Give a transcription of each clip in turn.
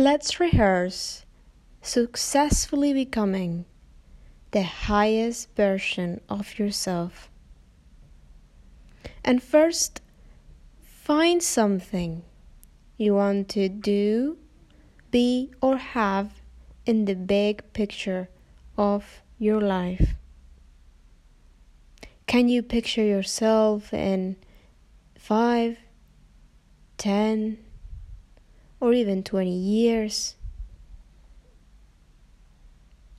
Let's rehearse successfully becoming the highest version of yourself. And first, find something you want to do, be, or have in the big picture of your life. Can you picture yourself in five, ten, or even 20 years?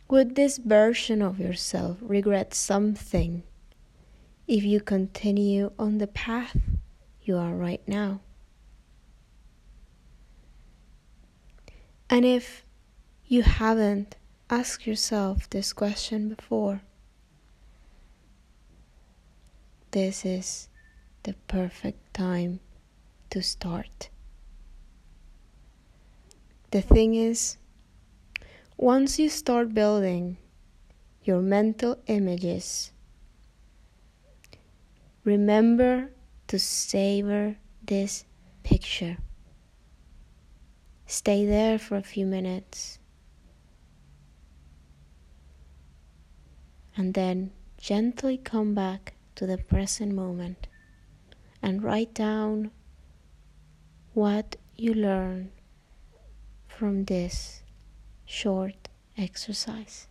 Would this version of yourself regret something if you continue on the path you are right now? And if you haven't asked yourself this question before, this is the perfect time to start. The thing is, once you start building your mental images, remember to savor this picture. Stay there for a few minutes and then gently come back to the present moment and write down what you learn from this short exercise.